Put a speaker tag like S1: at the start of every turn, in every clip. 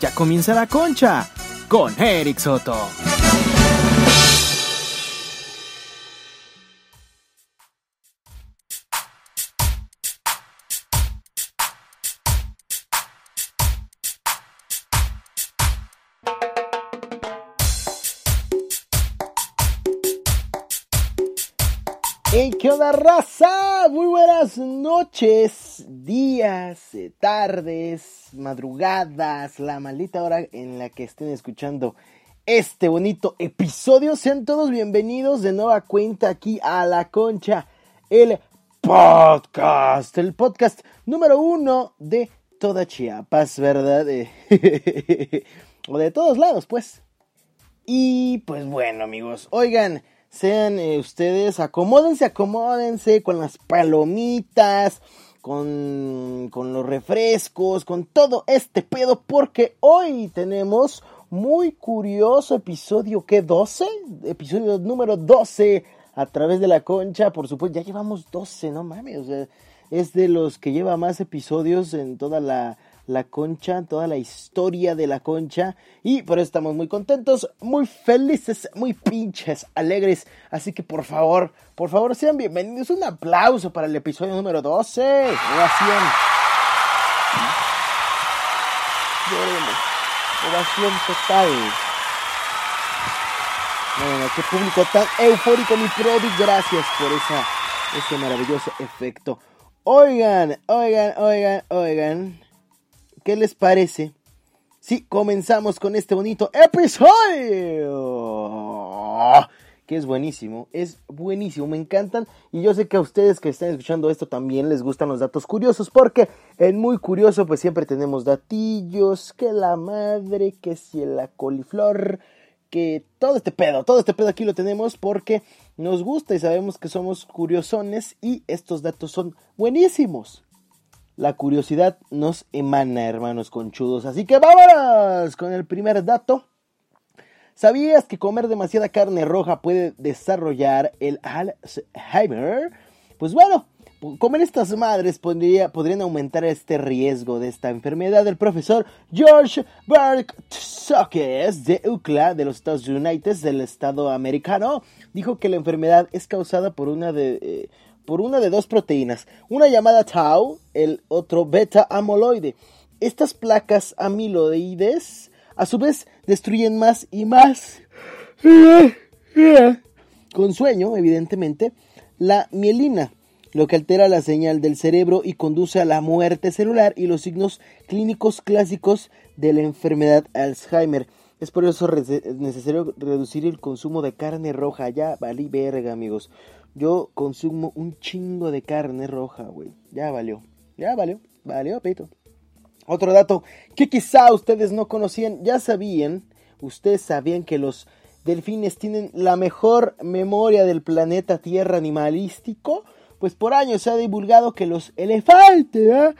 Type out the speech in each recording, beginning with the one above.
S1: Ya comienza la concha con Eric Soto.
S2: Hey, ¿qué onda, raza? Muy buenas noches, días, eh, tardes, madrugadas, la maldita hora en la que estén escuchando este bonito episodio. Sean todos bienvenidos de nueva cuenta aquí a La Concha, el podcast, el podcast número uno de toda Chiapas, ¿verdad? O de todos lados, pues. Y pues bueno, amigos, oigan sean eh, ustedes, acomódense, acomódense con las palomitas, con, con los refrescos, con todo este pedo, porque hoy tenemos muy curioso episodio, ¿qué? ¿12? Episodio número 12 a través de la concha, por supuesto, ya llevamos 12, no mames, o sea, es de los que lleva más episodios en toda la la concha, toda la historia de la concha. Y por eso estamos muy contentos, muy felices, muy pinches, alegres. Así que por favor, por favor sean bienvenidos. Un aplauso para el episodio número 12. Ovación. Ovación total. Bueno, qué público tan eufórico, mi produ. Gracias por esa, ese maravilloso efecto. Oigan, oigan, oigan, oigan. ¿Qué les parece? Si comenzamos con este bonito episodio. Que es buenísimo, es buenísimo, me encantan. Y yo sé que a ustedes que están escuchando esto también les gustan los datos curiosos. Porque en muy curioso, pues siempre tenemos datillos. Que la madre, que si la coliflor. Que todo este pedo, todo este pedo aquí lo tenemos porque nos gusta y sabemos que somos curiosones. Y estos datos son buenísimos. La curiosidad nos emana, hermanos conchudos. Así que vámonos con el primer dato. ¿Sabías que comer demasiada carne roja puede desarrollar el Alzheimer? Pues bueno, comer estas madres podría, podrían aumentar este riesgo de esta enfermedad. El profesor George Berkshire de UCLA de los Estados Unidos, del estado americano, dijo que la enfermedad es causada por una de... Eh, por una de dos proteínas, una llamada tau, el otro beta amoloide. Estas placas amiloides a su vez destruyen más y más con sueño, evidentemente, la mielina, lo que altera la señal del cerebro y conduce a la muerte celular y los signos clínicos clásicos de la enfermedad Alzheimer. Es por eso necesario reducir el consumo de carne roja. Ya valí verga, amigos. Yo consumo un chingo de carne roja, güey. Ya valió. Ya valió. Valió, pito. Otro dato que quizá ustedes no conocían, ya sabían, ustedes sabían que los delfines tienen la mejor memoria del planeta Tierra animalístico, pues por años se ha divulgado que los elefantes,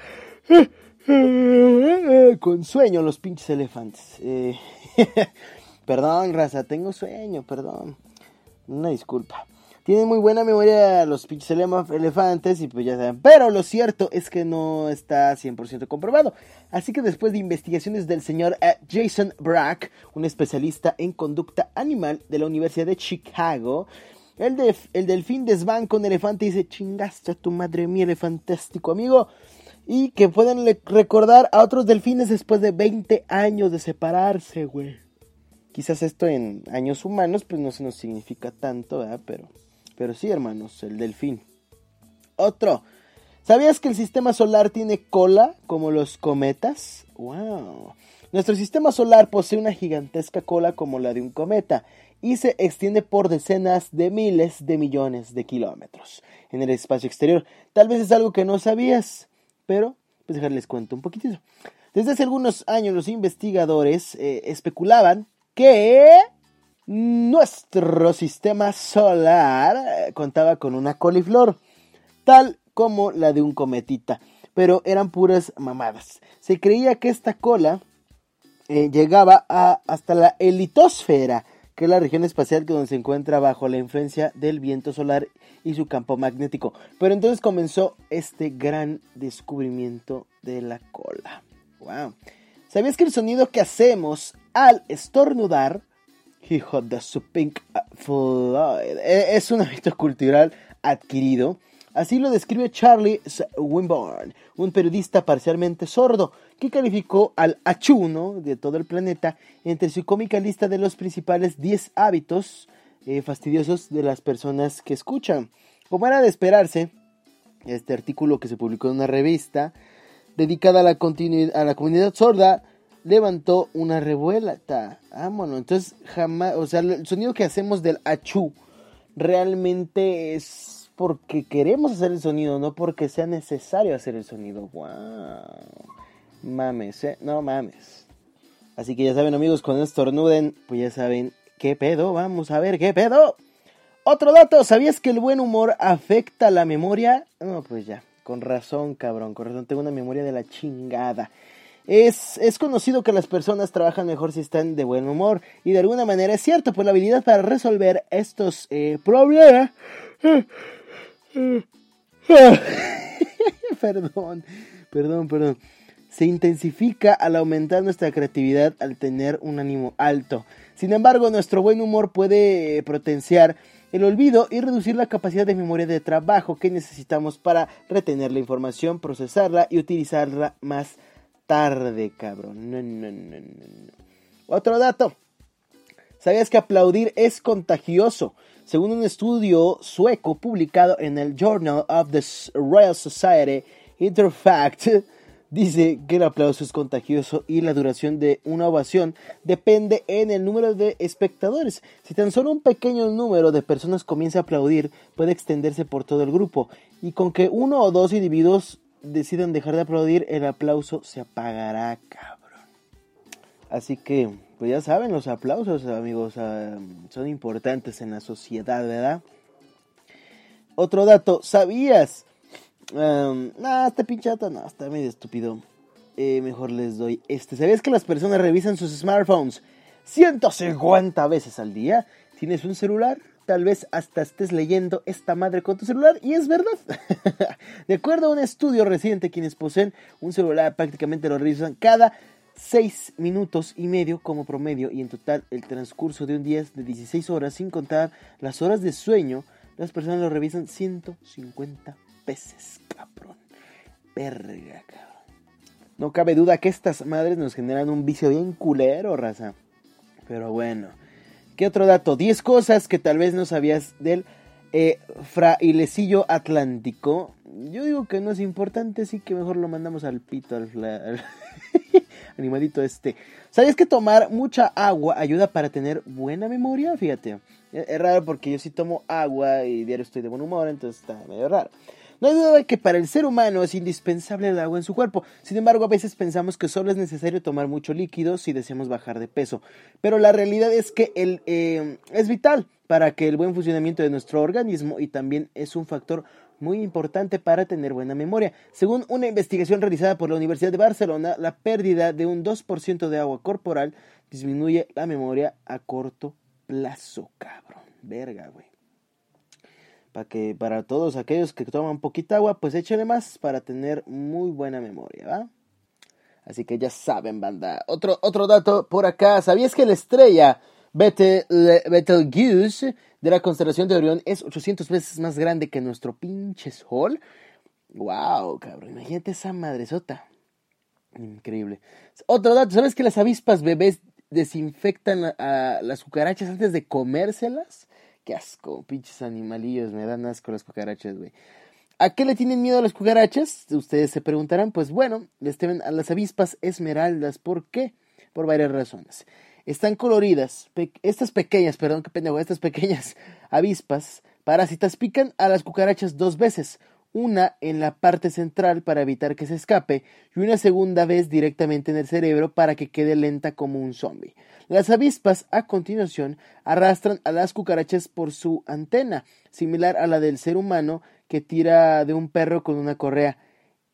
S2: ¿eh? con sueño los pinches elefantes. Eh, perdón, raza, tengo sueño, perdón. Una disculpa. Tienen muy buena memoria los pinches elefantes y pues ya saben. Pero lo cierto es que no está 100% comprobado. Así que después de investigaciones del señor eh, Jason Brack, un especialista en conducta animal de la Universidad de Chicago, el, el delfín desbanca un elefante y dice, chingaste a tu madre mía, elefantástico amigo. Y que pueden recordar a otros delfines después de 20 años de separarse, güey. Quizás esto en años humanos pues no se nos significa tanto, ¿verdad? Pero... Pero sí, hermanos, el delfín. Otro. ¿Sabías que el sistema solar tiene cola como los cometas? ¡Wow! Nuestro sistema solar posee una gigantesca cola como la de un cometa y se extiende por decenas de miles de millones de kilómetros en el espacio exterior. Tal vez es algo que no sabías, pero pues dejarles cuento un poquitito. Desde hace algunos años los investigadores eh, especulaban que nuestro sistema solar eh, contaba con una coliflor, tal como la de un cometita, pero eran puras mamadas. Se creía que esta cola eh, llegaba a, hasta la elitosfera, que es la región espacial que donde se encuentra bajo la influencia del viento solar y su campo magnético. Pero entonces comenzó este gran descubrimiento de la cola. Wow. ¿Sabías que el sonido que hacemos al estornudar, hijo de su pink Floyd, e, es un hábito cultural adquirido? Así lo describe Charlie Winborn, un periodista parcialmente sordo, que calificó al achuno de todo el planeta entre su cómica lista de los principales 10 hábitos eh, fastidiosos de las personas que escuchan. Como era de esperarse, este artículo que se publicó en una revista dedicada a la comunidad sorda levantó una revuelta. Vámonos, entonces jamás, o sea, el sonido que hacemos del achú realmente es porque queremos hacer el sonido, no porque sea necesario hacer el sonido. ¡Wow! Mames, ¿eh? No mames. Así que ya saben, amigos, cuando estornuden, pues ya saben qué pedo. Vamos a ver qué pedo. Otro dato, ¿sabías que el buen humor afecta la memoria? No, pues ya, con razón, cabrón, con razón, tengo una memoria de la chingada. Es, conocido que las personas trabajan mejor si están de buen humor. Y de alguna manera es cierto, pues la habilidad para resolver estos eh, problemas perdón, perdón, perdón. Se intensifica al aumentar nuestra creatividad al tener un ánimo alto. Sin embargo, nuestro buen humor puede potenciar el olvido y reducir la capacidad de memoria de trabajo que necesitamos para retener la información, procesarla y utilizarla más tarde, cabrón. No, no, no, no. Otro dato. ¿Sabías que aplaudir es contagioso? Según un estudio sueco publicado en el Journal of the Royal Society, Interfact dice que el aplauso es contagioso y la duración de una ovación depende en el número de espectadores. Si tan solo un pequeño número de personas comienza a aplaudir, puede extenderse por todo el grupo. Y con que uno o dos individuos decidan dejar de aplaudir, el aplauso se apagará, cabrón. Así que pues ya saben, los aplausos, amigos, ah, son importantes en la sociedad, ¿verdad? Otro dato, ¿sabías? Um, nah, este no, está medio estúpido. Eh, mejor les doy este. ¿Sabías que las personas revisan sus smartphones 150 veces al día? ¿Tienes un celular? Tal vez hasta estés leyendo esta madre con tu celular y es verdad. de acuerdo a un estudio reciente, quienes poseen un celular prácticamente lo revisan cada 6 minutos y medio como promedio y en total el transcurso de un día es de 16 horas sin contar las horas de sueño, las personas lo revisan 150 veces, cabrón. Verga, cabrón. No cabe duda que estas madres nos generan un vicio bien culero, raza. Pero bueno. ¿Qué otro dato? 10 cosas que tal vez no sabías del eh, frailecillo atlántico. Yo digo que no es importante, así que mejor lo mandamos al pito, al, al animalito este. ¿Sabías que tomar mucha agua ayuda para tener buena memoria? Fíjate. Es raro porque yo sí tomo agua y diario estoy de buen humor, entonces está medio raro. No hay duda de que para el ser humano es indispensable el agua en su cuerpo. Sin embargo, a veces pensamos que solo es necesario tomar mucho líquido si deseamos bajar de peso. Pero la realidad es que el, eh, es vital para que el buen funcionamiento de nuestro organismo y también es un factor muy importante para tener buena memoria. Según una investigación realizada por la Universidad de Barcelona, la pérdida de un 2% de agua corporal disminuye la memoria a corto plazo, cabrón. Verga, güey. Para que para todos aquellos que toman poquita agua, pues échenle más para tener muy buena memoria, ¿va? Así que ya saben, banda. Otro, otro dato por acá. ¿Sabías que la estrella Betelgeuse de la constelación de Orión es 800 veces más grande que nuestro pinche Sol. Wow, cabrón, imagínate esa madresota. Increíble. Otro dato, ¿sabes que las avispas bebés desinfectan a, las cucarachas antes de comérselas? Qué asco, pinches animalillos, me dan asco las cucarachas, güey. ¿A qué le tienen miedo a las cucarachas? Ustedes se preguntarán. Pues bueno, les temen a las avispas esmeraldas. ¿Por qué? Por varias razones están coloridas. estas pequeñas, perdón, qué pendejo, estas pequeñas avispas parásitas pican a las cucarachas dos veces, una en la parte central para evitar que se escape y una segunda vez directamente en el cerebro para que quede lenta como un zombie. Las avispas a continuación arrastran a las cucarachas por su antena, similar a la del ser humano que tira de un perro con una correa,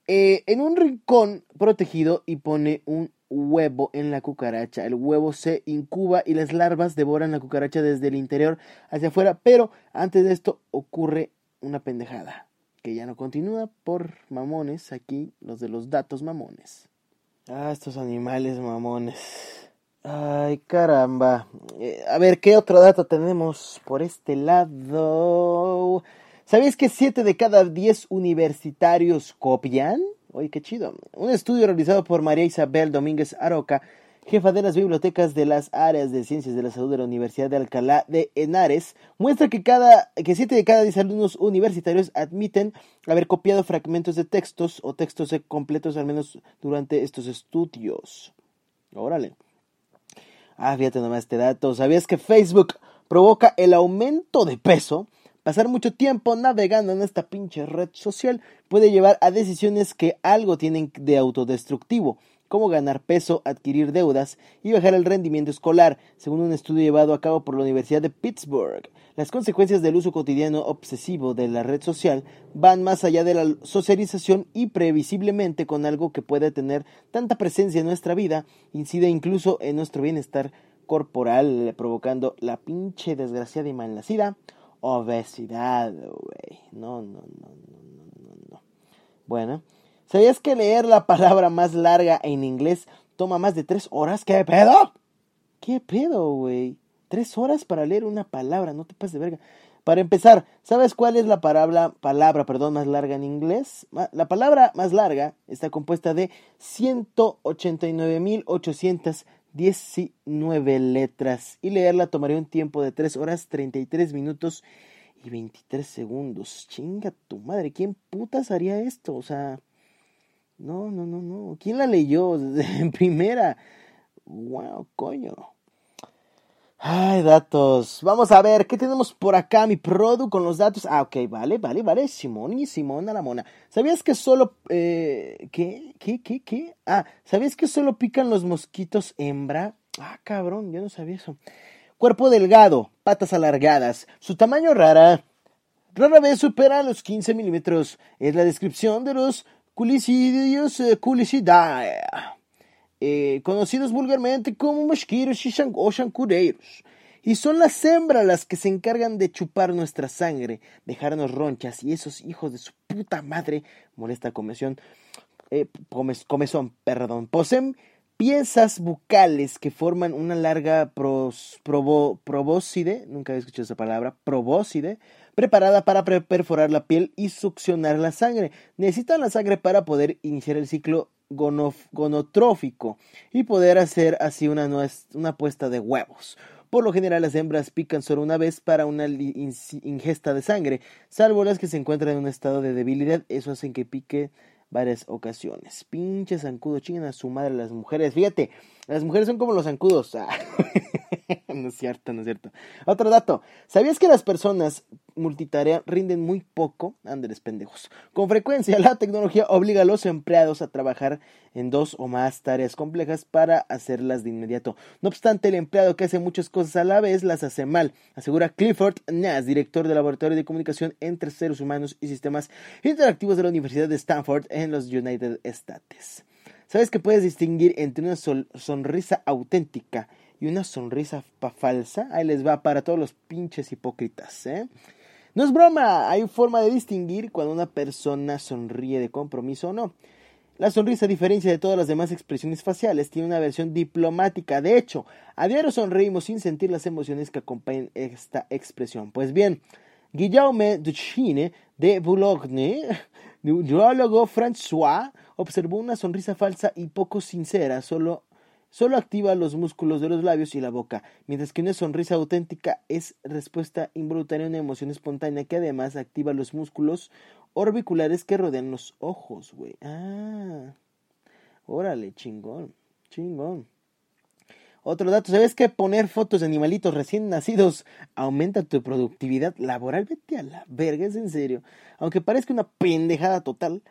S2: eh, en un rincón protegido y pone un huevo en la cucaracha. El huevo se incuba y las larvas devoran la cucaracha desde el interior hacia afuera, pero antes de esto ocurre una pendejada que ya no continúa por mamones, aquí los de los datos mamones. Ah, estos animales mamones. Ay, caramba. Eh, a ver, ¿qué otro dato tenemos por este lado? ¿Sabéis que 7 de cada 10 universitarios copian? Oye, qué chido. Un estudio realizado por María Isabel Domínguez Aroca jefa de las bibliotecas de las áreas de ciencias de la salud de la Universidad de Alcalá de Henares, muestra que cada que 7 de cada 10 alumnos universitarios admiten haber copiado fragmentos de textos o textos completos al menos durante estos estudios. Órale. Ah, fíjate nomás este dato. ¿Sabías que Facebook provoca el aumento de peso? Pasar mucho tiempo navegando en esta pinche red social puede llevar a decisiones que algo tienen de autodestructivo cómo ganar peso, adquirir deudas y bajar el rendimiento escolar, según un estudio llevado a cabo por la Universidad de Pittsburgh. Las consecuencias del uso cotidiano obsesivo de la red social van más allá de la socialización y previsiblemente con algo que puede tener tanta presencia en nuestra vida, incide incluso en nuestro bienestar corporal, provocando la pinche desgraciada y malnacida obesidad, güey. No, no, no, no, no, no. Bueno, ¿Sabías que leer la palabra más larga en inglés toma más de tres horas? ¿Qué pedo? ¿Qué pedo, güey? Tres horas para leer una palabra, no te pases de verga. Para empezar, ¿sabes cuál es la palabra, palabra perdón, más larga en inglés? La palabra más larga está compuesta de 189.819 letras y leerla tomaría un tiempo de 3 horas 33 minutos y 23 segundos. Chinga tu madre, ¿quién putas haría esto? O sea... No, no, no, no. ¿Quién la leyó en primera? Wow, coño. Ay, datos. Vamos a ver, ¿qué tenemos por acá, mi produ, con los datos? Ah, ok, vale, vale, vale. Simón y Simón a la mona. ¿Sabías que solo... Eh, ¿Qué? ¿Qué? ¿Qué? ¿Qué? Ah, ¿sabías que solo pican los mosquitos hembra? Ah, cabrón, yo no sabía eso. Cuerpo delgado, patas alargadas, su tamaño rara. Rara vez supera los 15 milímetros. Es la descripción de los culicidios, eh, eh, conocidos vulgarmente como mosquitos o chancureiros. Y son las hembras las que se encargan de chupar nuestra sangre, dejarnos ronchas y esos hijos de su puta madre, molesta comezón, eh, comezón, perdón, poseen piezas bucales que forman una larga pros, probóscide, nunca había escuchado esa palabra, probóscide, preparada para perforar la piel y succionar la sangre. Necesitan la sangre para poder iniciar el ciclo gonotrófico y poder hacer así una, una puesta de huevos. Por lo general las hembras pican solo una vez para una ingesta de sangre, salvo las que se encuentran en un estado de debilidad, eso hace que pique varias ocasiones. Pinche zancudo, chingan a su madre las mujeres. Fíjate, las mujeres son como los zancudos. Ah. no es cierto, no es cierto. Otro dato. ¿Sabías que las personas multitarea rinden muy poco? Andrés pendejos. Con frecuencia, la tecnología obliga a los empleados a trabajar en dos o más tareas complejas para hacerlas de inmediato. No obstante, el empleado que hace muchas cosas a la vez las hace mal, asegura Clifford Nass, director del Laboratorio de Comunicación entre Seres Humanos y Sistemas Interactivos de la Universidad de Stanford en los United States. ¿Sabes que puedes distinguir entre una sonrisa auténtica y una sonrisa falsa? Ahí les va para todos los pinches hipócritas, ¿eh? No es broma, hay forma de distinguir cuando una persona sonríe de compromiso o no. La sonrisa, a diferencia de todas las demás expresiones faciales, tiene una versión diplomática. De hecho, a diario sonreímos sin sentir las emociones que acompañan esta expresión. Pues bien, Guillaume Duchine de Boulogne, neurólogo François, observó una sonrisa falsa y poco sincera, solo, solo activa los músculos de los labios y la boca, mientras que una sonrisa auténtica es respuesta involuntaria a una emoción espontánea que además activa los músculos orbiculares que rodean los ojos, güey. Ah, órale, chingón, chingón. Otro dato, ¿sabes que poner fotos de animalitos recién nacidos aumenta tu productividad laboral? Vete a la verga, es en serio. Aunque parezca una pendejada total,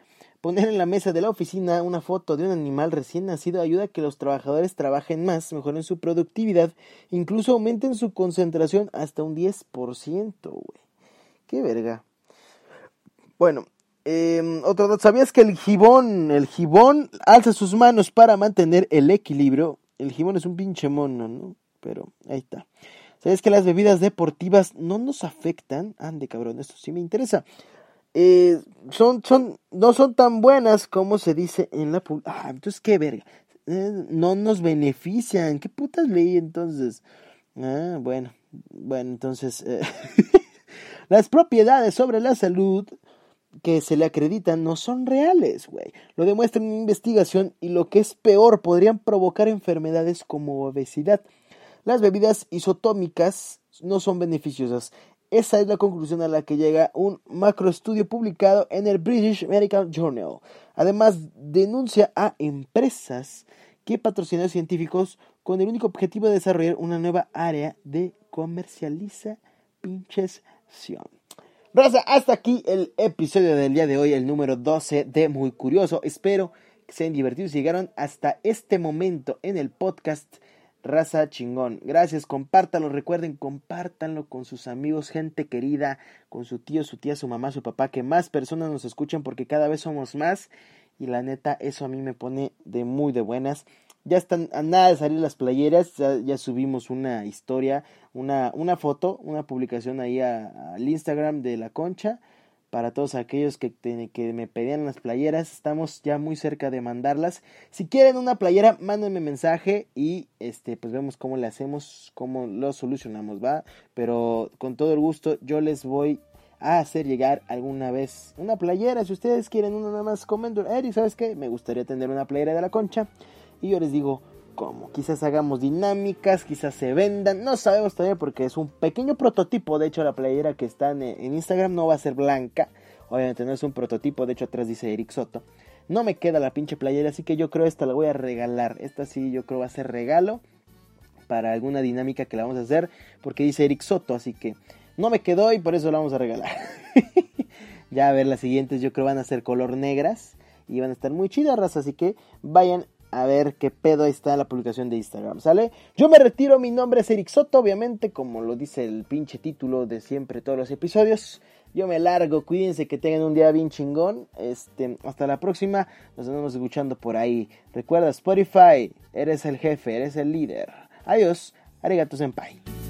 S2: Poner en la mesa de la oficina una foto de un animal recién nacido ayuda a que los trabajadores trabajen más, mejoren su productividad, incluso aumenten su concentración hasta un 10%, güey. Qué verga. Bueno, em, otro dato, ¿sabías que el gibón, el gibón alza sus manos para mantener el equilibrio? El gibón es un pinche mono, ¿no? Pero ahí está. ¿Sabes que las bebidas deportivas no nos afectan? Ande, cabrón, esto sí me interesa. eh, son, son, no son tan buenas como se dice en la Ah, entonces qué verga. Eh, no nos benefician. ¿Qué putas leí entonces? Ah, bueno, bueno, entonces eh, las propiedades sobre la salud que se le acreditan no son reales, güey. Lo demuestra una investigación y lo que es peor, podrían provocar enfermedades como obesidad. Las bebidas isotómicas no son beneficiosas. Esa es la conclusión a la que llega un macroestudio publicado en el British Medical Journal. Además, denuncia a empresas que patrocinan científicos con el único objetivo de desarrollar una nueva área de comercialización. Raza, hasta aquí el episodio del día de hoy, el número 12 de Muy Curioso. Espero que se hayan divertido llegaron hasta este momento en el podcast. Raza chingón. Gracias, compártanlo, recuerden, compártanlo con sus amigos, gente querida, con su tío, su tía, su mamá, su papá, que más personas nos escuchen porque cada vez somos más y la neta eso a mí me pone de muy de buenas. Ya están a nada de salir las playeras, ya, subimos una historia, una, una foto, una publicación ahí al Instagram de la concha para todos aquellos que, que me pedían las playeras. Estamos ya muy cerca de mandarlas. Si quieren una playera, mándenme mensaje y este pues vemos cómo le hacemos, cómo lo solucionamos, ¿va? Pero con todo el gusto yo les voy a hacer llegar alguna vez una playera. Si ustedes quieren una nada más comenten, Eric, ¿sabes qué? Me gustaría tener una playera de la concha. Y yo les digo, ¿cómo? Quizás hagamos dinámicas, quizás se vendan, no sabemos todavía porque es un pequeño prototipo. De hecho, la playera que está en, Instagram no va a ser blanca. Obviamente no es un prototipo, de hecho atrás dice Eric Soto. No me queda la pinche playera, así que yo creo esta la voy a regalar. Esta sí yo creo va a ser regalo para alguna dinámica que la vamos a hacer porque dice Eric Soto, así que no me quedó y por eso la vamos a regalar. ya a ver, las siguientes yo creo van a ser color negras y van a estar muy chidas, así que vayan a ver qué pedo está la publicación de Instagram, ¿sale? Yo me retiro, mi nombre es Eric Soto, obviamente, como lo dice el pinche título de siempre todos los episodios. Yo me largo, cuídense que tengan un día bien chingón. Este, hasta la próxima, nos vemos escuchando por ahí. Recuerda Spotify, eres el jefe, eres el líder. Adiós, arigato senpai.